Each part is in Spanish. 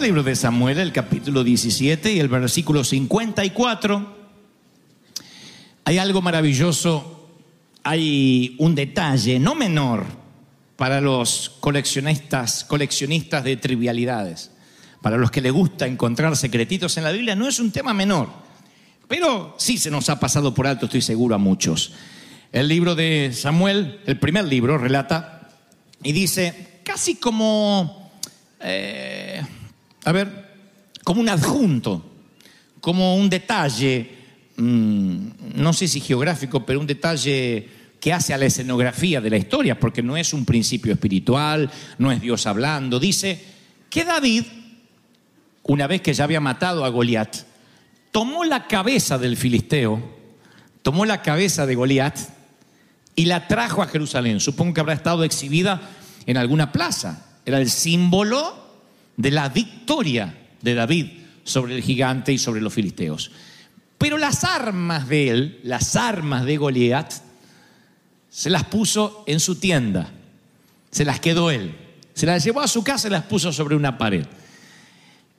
Libro de Samuel, el capítulo 17 y el versículo 54, hay algo maravilloso, hay un detalle no menor para los coleccionistas, coleccionistas de trivialidades, para los que les gusta encontrar secretitos en la Biblia, no es un tema menor, pero sí se nos ha pasado por alto, estoy seguro, a muchos. El libro de Samuel, el primer libro, relata y dice, casi como eh, a ver, como un adjunto, como un detalle, mm, no sé si geográfico, pero un detalle que hace a la escenografía de la historia, porque no es un principio espiritual, no es Dios hablando. Dice que David, una vez que ya había matado a Goliat, tomó la cabeza del filisteo, tomó la cabeza de Goliat y la trajo a Jerusalén. Supongo que habrá estado exhibida en alguna plaza. Era el símbolo de la victoria de David sobre el gigante y sobre los filisteos. Pero las armas de él, las armas de Goliat, se las puso en su tienda, se las quedó él, se las llevó a su casa y las puso sobre una pared.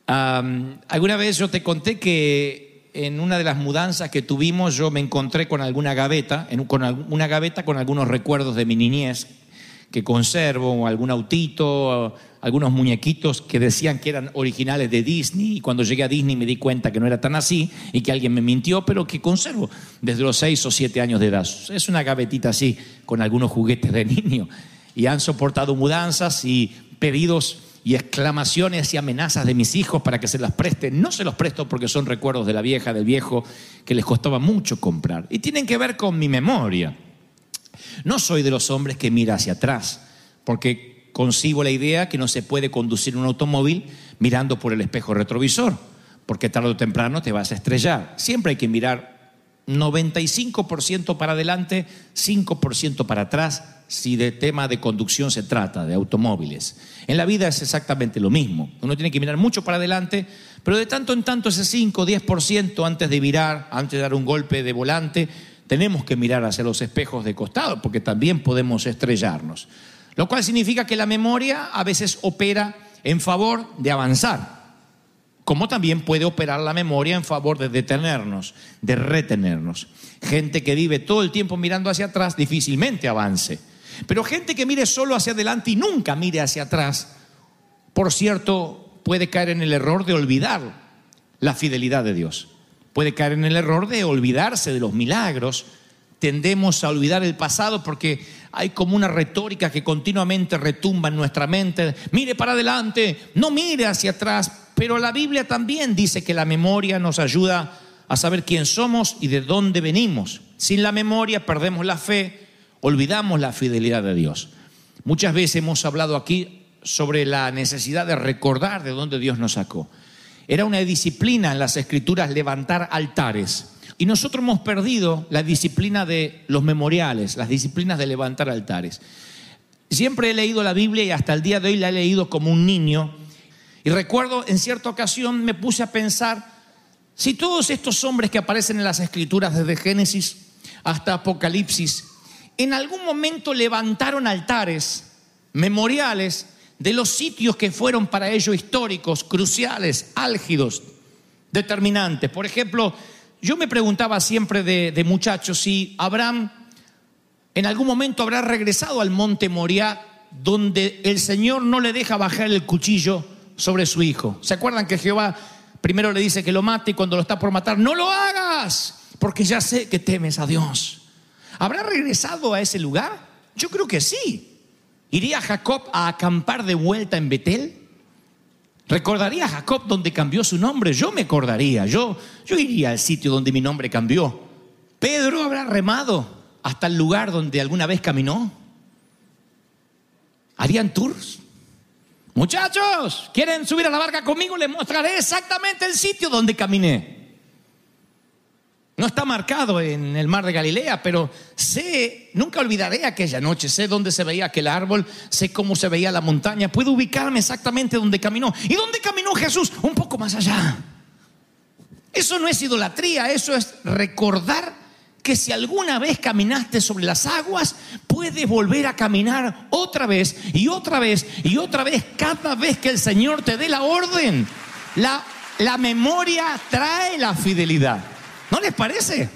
Alguna vez yo te conté que en una de las mudanzas que tuvimos yo me encontré con alguna gaveta, con una gaveta con algunos recuerdos de mi niñez que conservo, algún autito, algunos muñequitos que decían que eran originales de Disney y cuando llegué a Disney me di cuenta que no era tan así y que alguien me mintió, pero que conservo desde los 6 o 7 años de edad. Es una gavetita así con algunos juguetes de niño y han soportado mudanzas y pedidos y exclamaciones y amenazas de mis hijos para que se las preste. No se los presto porque son recuerdos de la vieja, del viejo, que les costaba mucho comprar. Y tienen que ver con mi memoria. No soy de los hombres que mira hacia atrás, porque concibo la idea que no se puede conducir un automóvil mirando por el espejo retrovisor, porque tarde o temprano te vas a estrellar. Siempre hay que mirar 95% para adelante, 5% para atrás, si de tema de conducción se trata, de automóviles. En la vida es exactamente lo mismo. Uno tiene que mirar mucho para adelante, pero de tanto en tanto ese 5, 10% antes de virar, antes de dar un golpe de volante, tenemos que mirar hacia los espejos de costado, porque también podemos estrellarnos. Lo cual significa que la memoria a veces opera en favor de avanzar como también puede operar la memoria en favor de detenernos, de retenernos. Gente que vive todo el tiempo mirando hacia atrás difícilmente avance. Pero gente que mire solo hacia adelante y nunca mire hacia atrás, por cierto, puede caer en el error de olvidar la fidelidad de Dios. Puede caer en el error de olvidarse de los milagros. Tendemos a olvidar el pasado porque hay como una retórica que continuamente retumba en nuestra mente. Mire para adelante, no mire hacia atrás. Pero la Biblia también dice que la memoria nos ayuda a saber quién somos y de dónde venimos. Sin la memoria perdemos la fe, olvidamos la fidelidad de Dios. Muchas veces hemos hablado aquí sobre la necesidad de recordar de dónde Dios nos sacó. Era una disciplina en las escrituras levantar altares. Y nosotros hemos perdido la disciplina de los memoriales, las disciplinas de levantar altares. Siempre he leído la Biblia y hasta el día de hoy la he leído como un niño. Y recuerdo en cierta ocasión me puse a pensar, si todos estos hombres que aparecen en las escrituras desde Génesis hasta Apocalipsis, en algún momento levantaron altares memoriales de los sitios que fueron para ellos históricos, cruciales, álgidos, determinantes. Por ejemplo, yo me preguntaba siempre de, de muchacho si Abraham en algún momento habrá regresado al monte Moriah donde el Señor no le deja bajar el cuchillo sobre su hijo. ¿Se acuerdan que Jehová primero le dice que lo mate y cuando lo está por matar, no lo hagas, porque ya sé que temes a Dios? ¿Habrá regresado a ese lugar? Yo creo que sí. ¿Iría Jacob a acampar de vuelta en Betel? ¿Recordaría a Jacob donde cambió su nombre? Yo me acordaría, yo, yo iría al sitio donde mi nombre cambió. ¿Pedro habrá remado hasta el lugar donde alguna vez caminó? ¿Harían tours? Muchachos, ¿quieren subir a la barca conmigo? Les mostraré exactamente el sitio donde caminé. No está marcado en el mar de Galilea, pero sé, nunca olvidaré aquella noche, sé dónde se veía aquel árbol, sé cómo se veía la montaña, puedo ubicarme exactamente donde caminó. ¿Y dónde caminó Jesús? Un poco más allá. Eso no es idolatría, eso es recordar que si alguna vez caminaste sobre las aguas, puedes volver a caminar otra vez y otra vez y otra vez cada vez que el Señor te dé la orden. La, la memoria trae la fidelidad. ¿No les parece?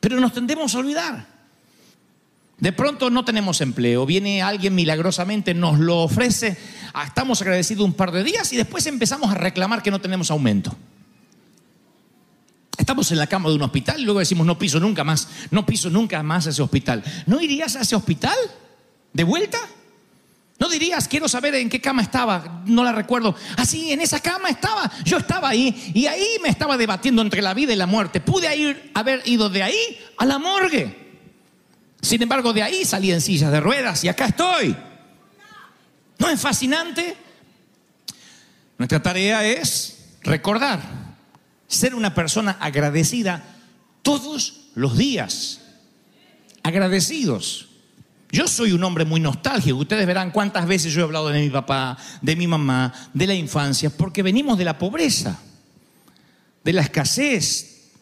Pero nos tendemos a olvidar. De pronto no tenemos empleo, viene alguien milagrosamente, nos lo ofrece, ah, estamos agradecidos un par de días y después empezamos a reclamar que no tenemos aumento. Estamos en la cama de un hospital y luego decimos, no piso nunca más, no piso nunca más ese hospital. ¿No irías a ese hospital? ¿De vuelta? ¿No dirías, quiero saber en qué cama estaba? No la recuerdo. Así, en esa cama estaba. Yo estaba ahí y ahí me estaba debatiendo entre la vida y la muerte. Pude haber ido de ahí a la morgue. Sin embargo, de ahí salí en sillas de ruedas y acá estoy. ¿No es fascinante? Nuestra tarea es recordar, ser una persona agradecida todos los días. Agradecidos. Yo soy un hombre muy nostálgico. Ustedes verán cuántas veces yo he hablado de mi papá, de mi mamá, de la infancia, porque venimos de la pobreza, de la escasez,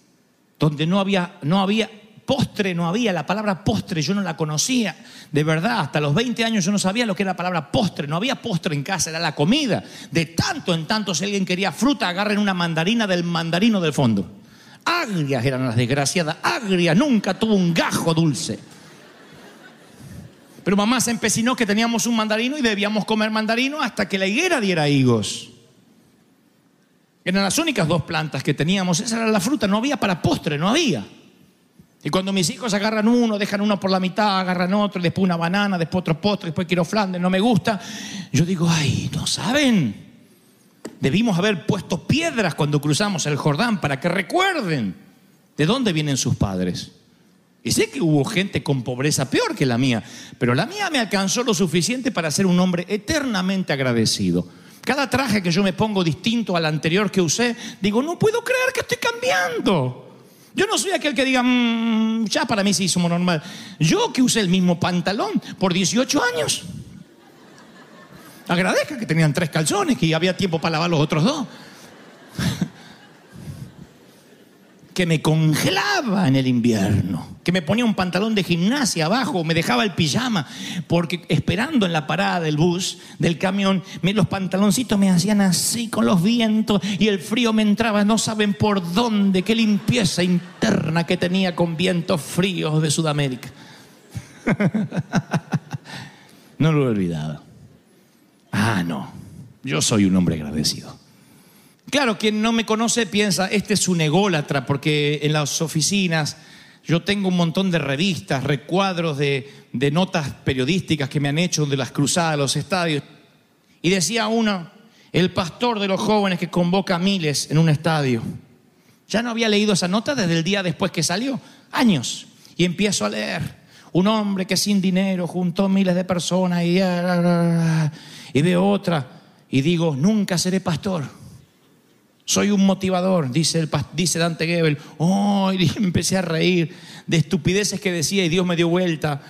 donde no había, no había postre, no había. La palabra postre yo no la conocía. De verdad, hasta los 20 años yo no sabía lo que era la palabra postre. No había postre en casa, era la comida. De tanto en tanto, si alguien quería fruta, agarren una mandarina del mandarino del fondo. Agrias eran las desgraciadas, agria, nunca tuvo un gajo dulce. Pero mamá se empecinó que teníamos un mandarino y debíamos comer mandarino hasta que la higuera diera higos. Eran las únicas dos plantas que teníamos, esa era la fruta, no había para postre, no había. Y cuando mis hijos agarran uno, dejan uno por la mitad, agarran otro, después una banana, después otro postre, después quiero flandes, no me gusta, yo digo, ay, no saben. Debimos haber puesto piedras cuando cruzamos el Jordán para que recuerden de dónde vienen sus padres. Y sé que hubo gente con pobreza peor que la mía, pero la mía me alcanzó lo suficiente para ser un hombre eternamente agradecido. Cada traje que yo me pongo distinto al anterior que usé, digo, no puedo creer que estoy cambiando. Yo no soy aquel que diga, "Mm, ya para mí sí somos normal. Yo que usé el mismo pantalón por 18 años. Agradezca que tenían tres calzones, que había tiempo para lavar los otros dos. Que me congelaba en el invierno, que me ponía un pantalón de gimnasia abajo, me dejaba el pijama, porque esperando en la parada del bus, del camión, los pantaloncitos me hacían así con los vientos y el frío me entraba, no saben por dónde, qué limpieza interna que tenía con vientos fríos de Sudamérica. no lo he olvidado. Ah, no, yo soy un hombre agradecido. Claro, quien no me conoce piensa, este es un ególatra, porque en las oficinas yo tengo un montón de revistas, recuadros de, notas periodísticas que me han hecho de las cruzadas los estadios. Y decía uno, el pastor de los jóvenes que convoca a miles en un estadio. Ya no había leído esa nota desde el día después que salió, años. Y empiezo a leer. Un hombre que sin dinero juntó miles de personas y, y veo otra y digo, nunca seré pastor. Soy un motivador, dice, el, dice Dante Gebel. Oh, y empecé a reír de estupideces que decía y Dios me dio vuelta.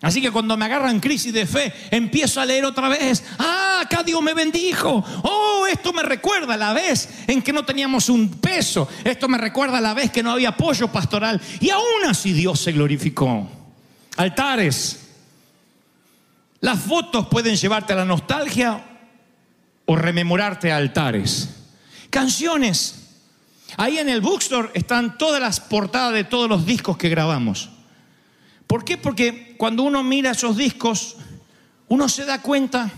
Así que cuando me agarran crisis de fe, empiezo a leer otra vez. Ah, acá Dios me bendijo. Oh, esto me recuerda la vez en que no teníamos un peso. Esto me recuerda la vez que no había apoyo pastoral. Y aún así Dios se glorificó. Altares. Las fotos pueden llevarte a la nostalgia o rememorarte a altares. Canciones. Ahí en el bookstore están todas las portadas de todos los discos que grabamos. ¿Por qué? Porque cuando uno mira esos discos, uno se da cuenta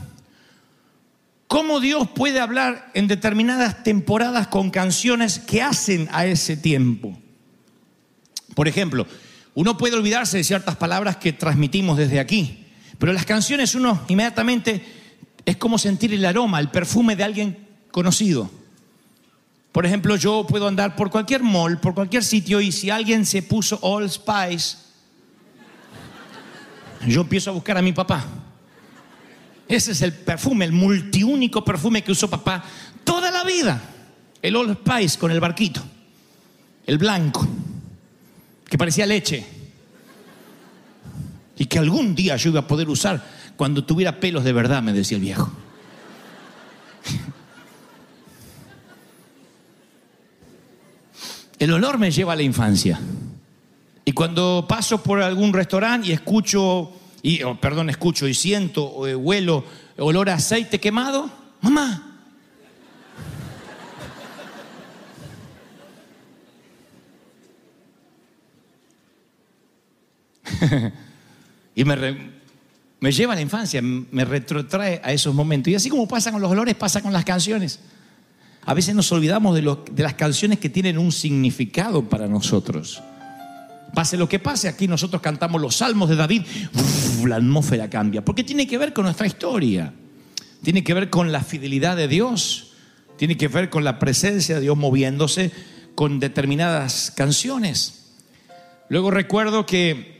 cómo Dios puede hablar en determinadas temporadas con canciones que hacen a ese tiempo. Por ejemplo, uno puede olvidarse de ciertas palabras que transmitimos desde aquí, pero las canciones uno inmediatamente es como sentir el aroma, el perfume de alguien conocido. Por ejemplo, yo puedo andar por cualquier mall, por cualquier sitio, y si alguien se puso All Spice, yo empiezo a buscar a mi papá. Ese es el perfume, el multiúnico perfume que usó papá toda la vida. El All Spice con el barquito, el blanco, que parecía leche. Y que algún día yo iba a poder usar cuando tuviera pelos de verdad, me decía el viejo. El olor me lleva a la infancia. Y cuando paso por algún restaurante y escucho, y, oh, perdón, escucho y siento, eh, huelo olor a aceite quemado, mamá. y me, me lleva a la infancia, me retrotrae a esos momentos. Y así como pasa con los olores, pasa con las canciones. A veces nos olvidamos de, las canciones que tienen un significado para nosotros. Pase lo que pase, aquí nosotros cantamos los salmos de David, la atmósfera cambia, porque tiene que ver con nuestra historia, tiene que ver con la fidelidad de Dios, tiene que ver con la presencia de Dios moviéndose con determinadas canciones. Luego recuerdo que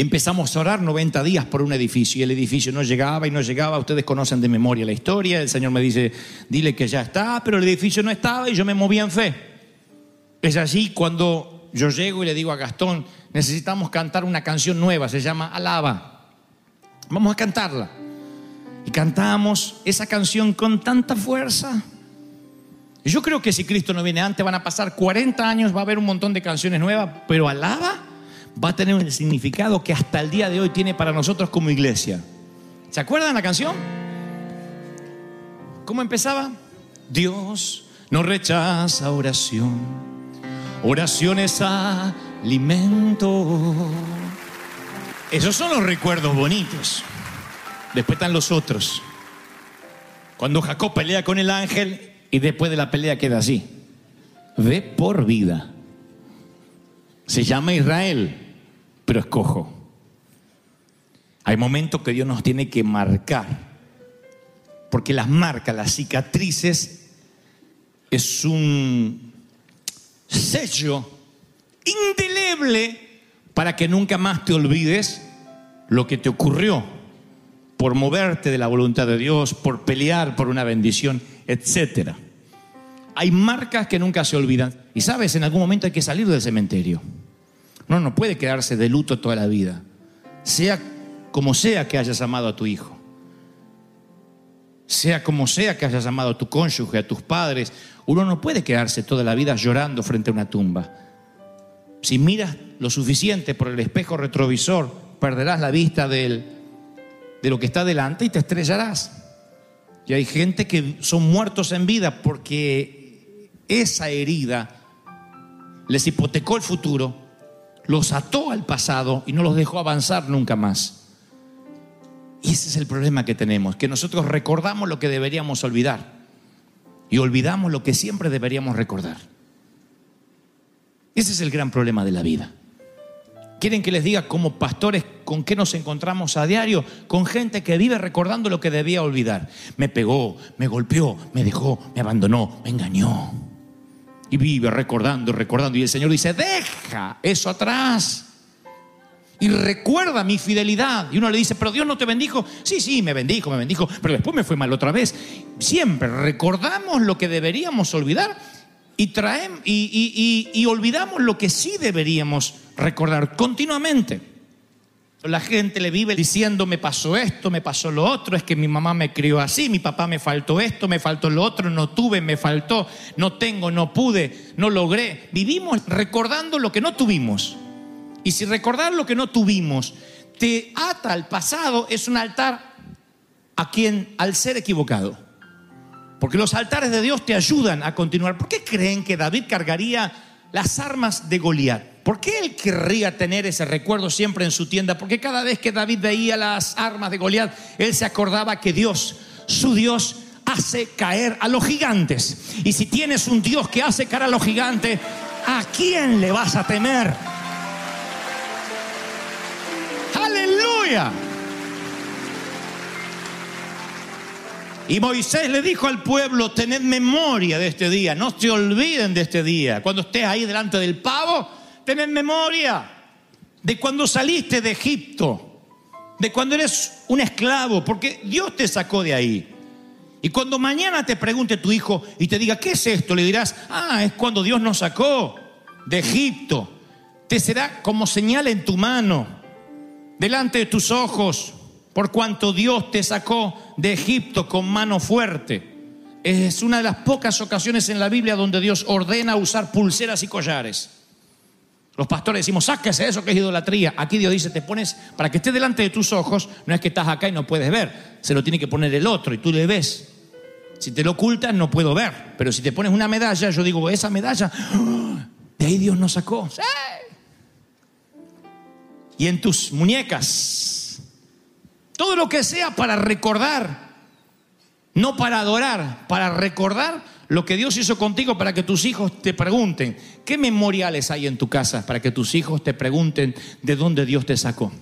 Empezamos a orar 90 días por un edificio y el edificio no llegaba y no llegaba. Ustedes conocen de memoria la historia. El Señor me dice, dile que ya está, pero el edificio no estaba y yo me movía en fe. Es así cuando yo llego y le digo a Gastón, necesitamos cantar una canción nueva, se llama Alaba. Vamos a cantarla. Y cantamos esa canción con tanta fuerza. Yo creo que si Cristo no viene antes, van a pasar 40 años, va a haber un montón de canciones nuevas, pero Alaba va a tener un significado que hasta el día de hoy tiene para nosotros como iglesia. ¿Se acuerdan la canción? ¿Cómo empezaba? Dios no rechaza oración. Oración es alimento. Esos son los recuerdos bonitos. Después están los otros. Cuando Jacob pelea con el ángel y después de la pelea queda así. Ve por vida. Se llama Israel, pero es cojo. Hay momentos que Dios nos tiene que marcar. Porque las marcas, las cicatrices, es un sello indeleble para que nunca más te olvides lo que te ocurrió por moverte de la voluntad de Dios, por pelear por una bendición, etcétera. Hay marcas que nunca se olvidan. Y sabes, en algún momento hay que salir del cementerio. No, no puede quedarse de luto toda la vida. Sea como sea que hayas amado a tu hijo. Sea como sea que hayas amado a tu cónyuge, a tus padres. Uno no puede quedarse toda la vida llorando frente a una tumba. Si miras lo suficiente por el espejo retrovisor, perderás la vista del- de lo que está delante y te estrellarás. Y hay gente que son muertos en vida porque esa herida les hipotecó el futuro, los ató al pasado y no los dejó avanzar nunca más. Y ese es el problema que tenemos, que nosotros recordamos lo que deberíamos olvidar y olvidamos lo que siempre deberíamos recordar. Ese es el gran problema de la vida. ¿Quieren que les diga como pastores con qué nos encontramos a diario? Con gente que vive recordando lo que debía olvidar. Me pegó, me golpeó, me dejó, me abandonó, me engañó. Y vive recordando, recordando. Y el Señor dice, deja eso atrás. Y recuerda mi fidelidad. Y uno le dice, pero Dios no te bendijo. Sí, sí, me bendijo, me bendijo. Pero después me fue mal otra vez. Siempre recordamos lo que deberíamos olvidar y, traemos, y, y- y- y olvidamos lo que sí deberíamos recordar continuamente. La gente le vive diciendo, me pasó esto, me pasó lo otro, es que mi mamá me crió así, mi papá me faltó esto, me faltó lo otro, no tuve, me faltó, no tengo, no pude, no logré. Vivimos recordando lo que no tuvimos. Y si recordar lo que no tuvimos te ata al pasado, es un altar a quien, al ser equivocado. Porque los altares de Dios te ayudan a continuar. ¿Por qué creen que David cargaría las armas de Goliat? ¿Por qué él querría tener ese recuerdo siempre en su tienda? Porque cada vez que David veía las armas de Goliat, él se acordaba que Dios, su Dios, hace caer a los gigantes. Y si tienes un Dios que hace caer a los gigantes, ¿a quién le vas a temer? Aleluya. Y Moisés le dijo al pueblo, tened memoria de este día, no se olviden de este día. Cuando estés ahí delante del pavo, tened memoria de cuando saliste de Egipto, de cuando eres un esclavo, porque Dios te sacó de ahí. Y cuando mañana te pregunte tu hijo y te diga, ¿qué es esto? Le dirás, ah, es cuando Dios nos sacó de Egipto. Te será como señal en tu mano, delante de tus ojos, por cuanto Dios te sacó de Egipto con mano fuerte. Es una de las pocas ocasiones en la Biblia donde Dios ordena usar pulseras y collares. Los pastores decimos, sáquese eso que es idolatría. Aquí Dios dice, te pones, para que esté delante de tus ojos, no es que estás acá y no puedes ver, se lo tiene que poner el otro y tú le ves. Si te lo ocultas, no puedo ver. Pero si te pones una medalla, yo digo, esa medalla, de ahí Dios nos sacó. Y en tus muñecas, todo lo que sea para recordar, no para adorar, para recordar lo que Dios hizo contigo para que tus hijos te pregunten, ¿qué memoriales hay en tu casa para que tus hijos te pregunten de dónde Dios te sacó?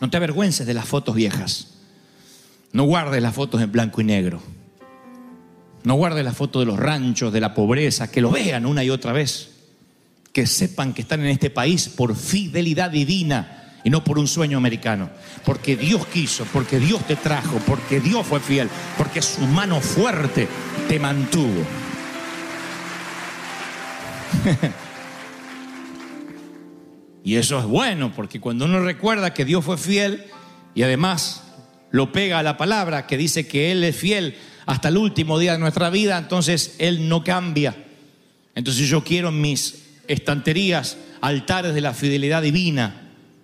No te avergüences de las fotos viejas. No guardes las fotos en blanco y negro. No guardes las fotos de los ranchos, de la pobreza, que lo vean una y otra vez. Que sepan que están en este país por fidelidad divina y no por un sueño americano. Porque Dios quiso, porque Dios te trajo, porque Dios fue fiel, porque su mano fuerte te mantuvo. y eso es bueno, porque cuando uno recuerda que Dios fue fiel y además lo pega a la palabra que dice que Él es fiel hasta el último día de nuestra vida, entonces Él no cambia. Entonces yo quiero en mis estanterías altares de la fidelidad divina,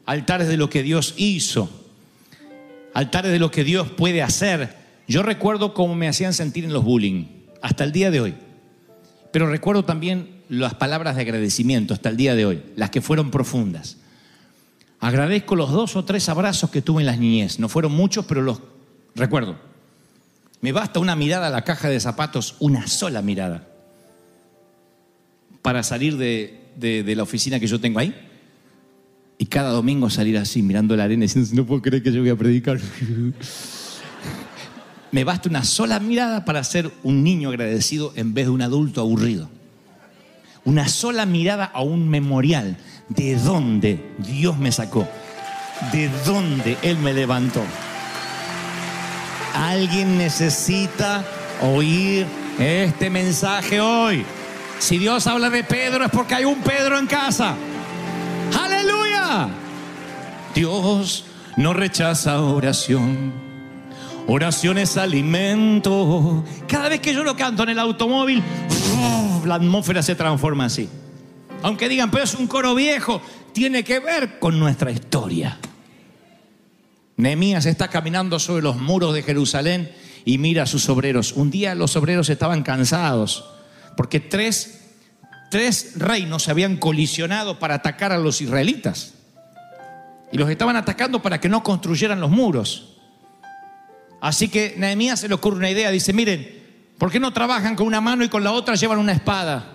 altares de lo que Dios hizo, altares de lo que Dios puede hacer. Yo recuerdo cómo me hacían sentir en los bullying, hasta el día de hoy. Pero recuerdo también las palabras de agradecimiento hasta el día de hoy, las que fueron profundas. Agradezco los dos o tres abrazos que tuve en las niñez. No fueron muchos, pero los recuerdo. Me basta una mirada a la caja de zapatos, una sola mirada, para salir de, de- de la oficina que yo tengo ahí. Y cada domingo salir así, mirando la arena, diciendo, no puedo creer que yo voy a predicar. Me basta una sola mirada para ser un niño agradecido en vez de un adulto aburrido. Una sola mirada a un memorial de dónde Dios me sacó, de dónde Él me levantó. Alguien necesita oír este mensaje hoy. Si Dios habla de Pedro es porque hay un Pedro en casa. Dios no rechaza oración. Oración es alimento. Cada vez que yo lo canto en el automóvil, la atmósfera se transforma así. Aunque digan, pero es un coro viejo, tiene que ver con nuestra historia. Nehemías está caminando sobre los muros de Jerusalén y mira a sus obreros. Un día los obreros estaban cansados porque tres, tres reinos se habían colisionado para atacar a los israelitas. Y los estaban atacando para que no construyeran los muros. Así que Nehemías se le ocurre una idea. Dice, miren, ¿por qué no trabajan con una mano y con la otra llevan una espada?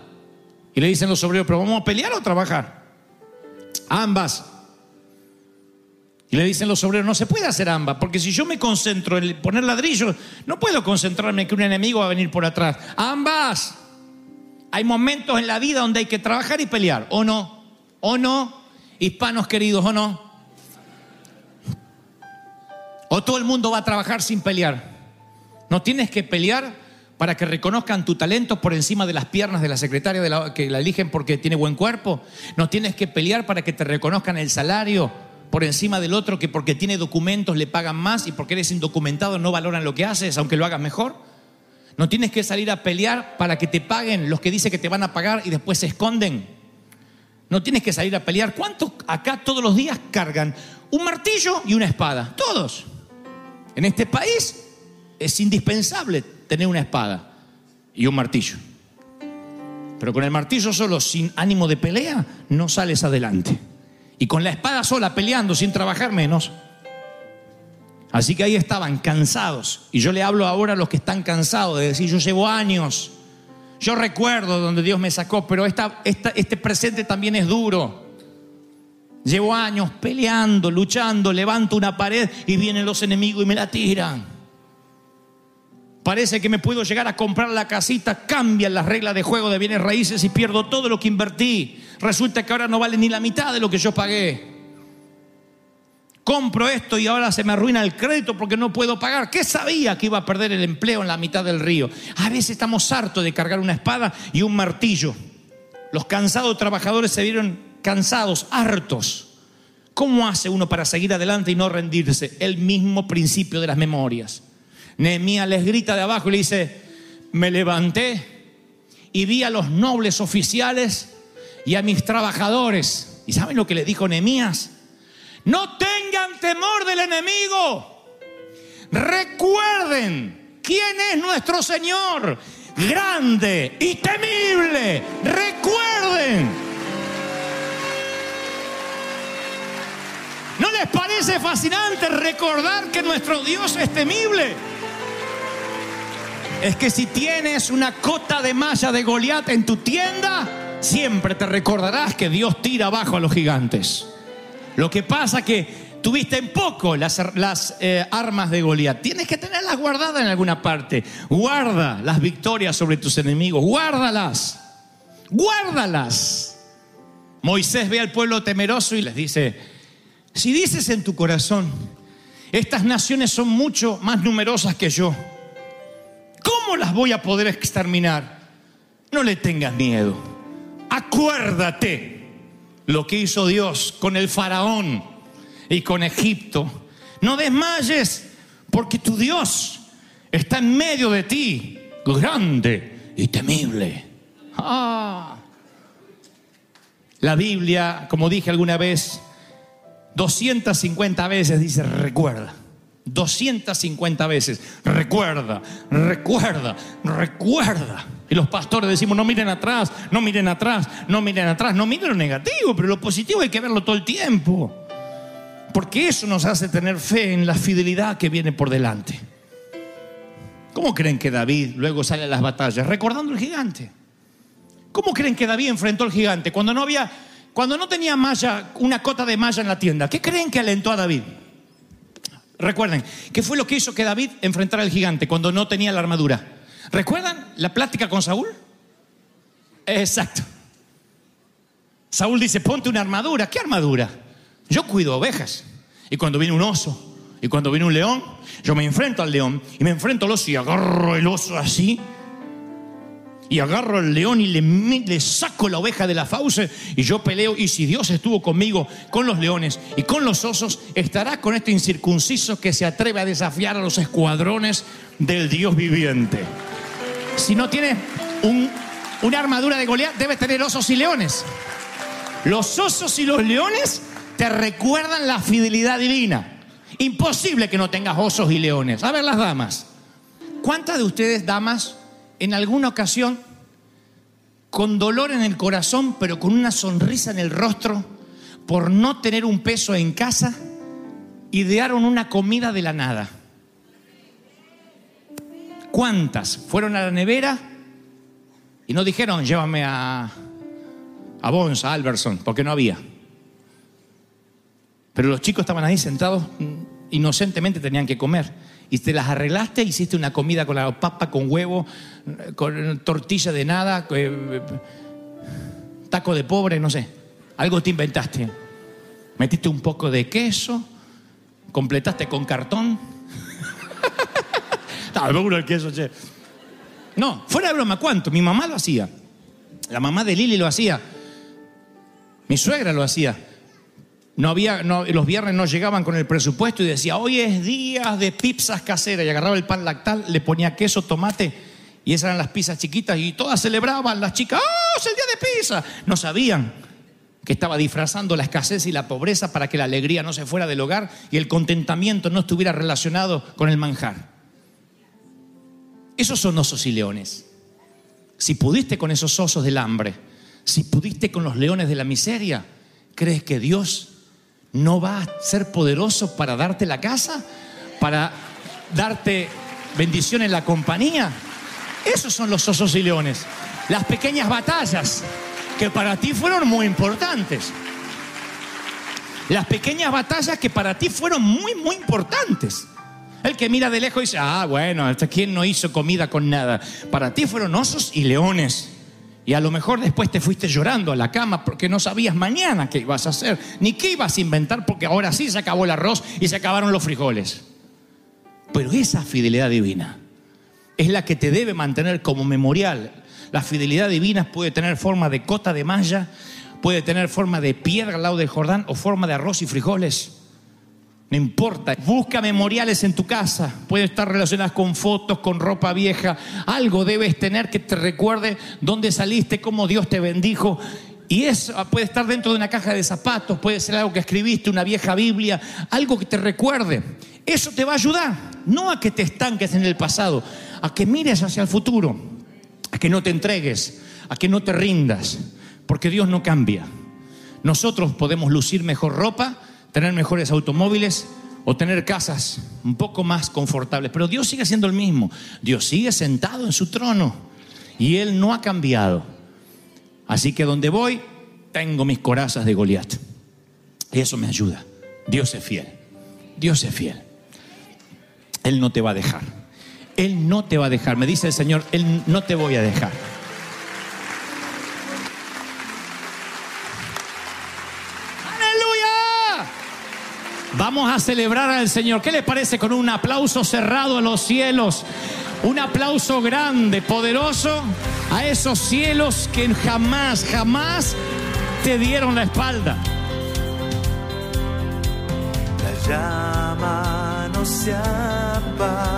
Y le dicen los obreros, pero ¿vamos a pelear o trabajar? Ambas. Y le dicen los obreros, no se puede hacer ambas, porque si yo me concentro en poner ladrillos, no puedo concentrarme en que un enemigo va a venir por atrás. Ambas. Hay momentos en la vida donde hay que trabajar y pelear, ¿o no? ¿O no? Hispanos queridos, ¿o no? ¿O todo el mundo va a trabajar sin pelear? No tienes que pelear para que reconozcan tu talento por encima de las piernas de la secretaria de la- que la eligen porque tiene buen cuerpo. No tienes que pelear para que te reconozcan el salario por encima del otro que porque tiene documentos le pagan más y porque eres indocumentado no valoran lo que haces aunque lo hagas mejor. No tienes que salir a pelear para que te paguen los que dicen que te van a pagar y después se esconden. No tienes que salir a pelear. ¿Cuántos acá todos los días cargan un martillo y una espada? Todos. En este país es indispensable tener una espada y un martillo. Pero con el martillo solo, sin ánimo de pelea, no sales adelante. Y con la espada sola, peleando, sin trabajar menos. Así que ahí estaban cansados. Y yo le hablo ahora a los que están cansados de decir, yo llevo años. Yo recuerdo donde Dios me sacó, pero esta, este presente también es duro. Llevo años peleando, luchando, levanto una pared y vienen los enemigos y me la tiran. Parece que me puedo llegar a comprar la casita, cambian las reglas de juego de bienes raíces y pierdo todo lo que invertí. Resulta que ahora no vale ni la mitad de lo que yo pagué. Compro esto y ahora se me arruina el crédito porque no puedo pagar. ¿Qué sabía que iba a perder el empleo en la mitad del río? A veces estamos hartos de cargar una espada y un martillo. Los cansados trabajadores se vieron cansados, hartos. ¿Cómo hace uno para seguir adelante y no rendirse? El mismo principio de las memorias. Nehemías les grita de abajo y le dice, me levanté y vi a los nobles oficiales y a mis trabajadores. ¿Y saben lo que le dijo Nehemías? No tengan temor del enemigo. Recuerden quién es nuestro Señor. Grande y temible. Recuerden. Parece fascinante recordar que nuestro Dios es temible? Es que si tienes una cota de malla de Goliat en tu tienda, siempre te recordarás que Dios tira abajo a los gigantes. Lo que pasa que tuviste en poco las, eh, armas de Goliat. Tienes que tenerlas guardadas en alguna parte. Guarda las victorias sobre tus enemigos. Guárdalas. Guárdalas. Moisés ve al pueblo temeroso y les dice, si dices en tu corazón, estas naciones son mucho más numerosas que yo, ¿cómo las voy a poder exterminar? No le tengas miedo. Acuérdate lo que hizo Dios con el faraón y con Egipto. No desmayes, porque tu Dios está en medio de ti, grande y temible. Ah. La Biblia, como dije alguna vez, 250 veces dice recuerda. 250 veces, recuerda, recuerda, recuerda. Y los pastores decimos, no miren atrás, no miren atrás, no miren atrás, no miren lo negativo, pero lo positivo hay que verlo todo el tiempo. Porque eso nos hace tener fe en la fidelidad que viene por delante. ¿Cómo creen que David luego sale a las batallas? Recordando el gigante. ¿Cómo creen que David enfrentó al gigante cuando no había, cuando no tenía malla, una cota de malla en la tienda? ¿Qué creen que alentó a David? Recuerden, ¿qué fue lo que hizo que David enfrentara al gigante cuando no tenía la armadura? ¿Recuerdan la plática con Saúl? Exacto. Saúl dice, ponte una armadura. ¿Qué armadura? Yo cuido ovejas. Y cuando viene un oso, y cuando viene un león, yo me enfrento al león, y me enfrento al oso y agarro el oso así, y agarro al león y le, saco la oveja de la fauce y yo peleo. Y si Dios estuvo conmigo con los leones y con los osos, estará con este incircunciso que se atreve a desafiar a los escuadrones del Dios viviente. Si no tienes un, una armadura de Goliat, debes tener osos y leones. Los osos y los leones te recuerdan la fidelidad divina. Imposible que no tengas osos y leones. A ver las damas. ¿Cuántas de ustedes, damas, en alguna ocasión, con dolor en el corazón, pero con una sonrisa en el rostro, por no tener un peso en casa, idearon una comida de la nada? ¿Cuántas fueron a la nevera y no dijeron, llévame a, a Bons, a Alberson, porque no había? Pero los chicos estaban ahí sentados, inocentemente tenían que comer. Y te las arreglaste, hiciste una comida con la papa, con huevo, con tortilla de nada, eh, taco de pobre, no sé. Algo te inventaste. Metiste un poco de queso, completaste con cartón. Estaba duro el queso, che. No, fuera de broma, ¿cuánto? Mi mamá lo hacía. La mamá de Lili lo hacía. Mi suegra lo hacía. No había, no, los viernes no llegaban con el presupuesto y decía, hoy es día de pizzas caseras. Y agarraba el pan lactal, le ponía queso, tomate, y esas eran las pizzas chiquitas, y todas celebraban, las chicas, ¡oh, es el día de pizza! No sabían que estaba disfrazando la escasez y la pobreza para que la alegría no se fuera del hogar y el contentamiento no estuviera relacionado con el manjar. Esos son osos y leones. Si pudiste con esos osos del hambre, si pudiste con los leones de la miseria, ¿crees que Dios no va a ser poderoso para darte la casa? ¿Para darte bendición en la compañía? Esos son los osos y leones. Las pequeñas batallas que para ti fueron muy importantes. Las pequeñas batallas que para ti fueron muy, muy importantes. El que mira de lejos dice, ah, bueno, hasta quién no hizo comida con nada. Para ti fueron osos y leones. Y a lo mejor después te fuiste llorando a la cama porque no sabías mañana qué ibas a hacer, ni qué ibas a inventar porque ahora sí se acabó el arroz y se acabaron los frijoles. Pero esa fidelidad divina es la que te debe mantener como memorial. La fidelidad divina puede tener forma de cota de malla, puede tener forma de piedra al lado del Jordán o forma de arroz y frijoles. No importa, busca memoriales en tu casa. Pueden estar relacionadas con fotos, con ropa vieja. Algo debes tener que te recuerde dónde saliste, cómo Dios te bendijo. Y eso puede estar dentro de una caja de zapatos, puede ser algo que escribiste, una vieja Biblia, algo que te recuerde. Eso te va a ayudar, no a que te estanques en el pasado, a que mires hacia el futuro, a que no te entregues, a que no te rindas, porque Dios no cambia. Nosotros podemos lucir mejor ropa, tener mejores automóviles o tener casas un poco más confortables, pero Dios sigue siendo el mismo. Dios sigue sentado en su trono y Él no ha cambiado. Así que donde voy, tengo mis corazas de Goliat. Y eso me ayuda. Dios es fiel. Dios es fiel. Él no te va a dejar. Él no te va a dejar. Me dice el Señor, Él no te voy a dejar. Vamos a celebrar al Señor. ¿Qué le parece con un aplauso cerrado a los cielos? Un aplauso grande, poderoso a esos cielos que jamás, jamás te dieron la espalda. La llama no se apaga.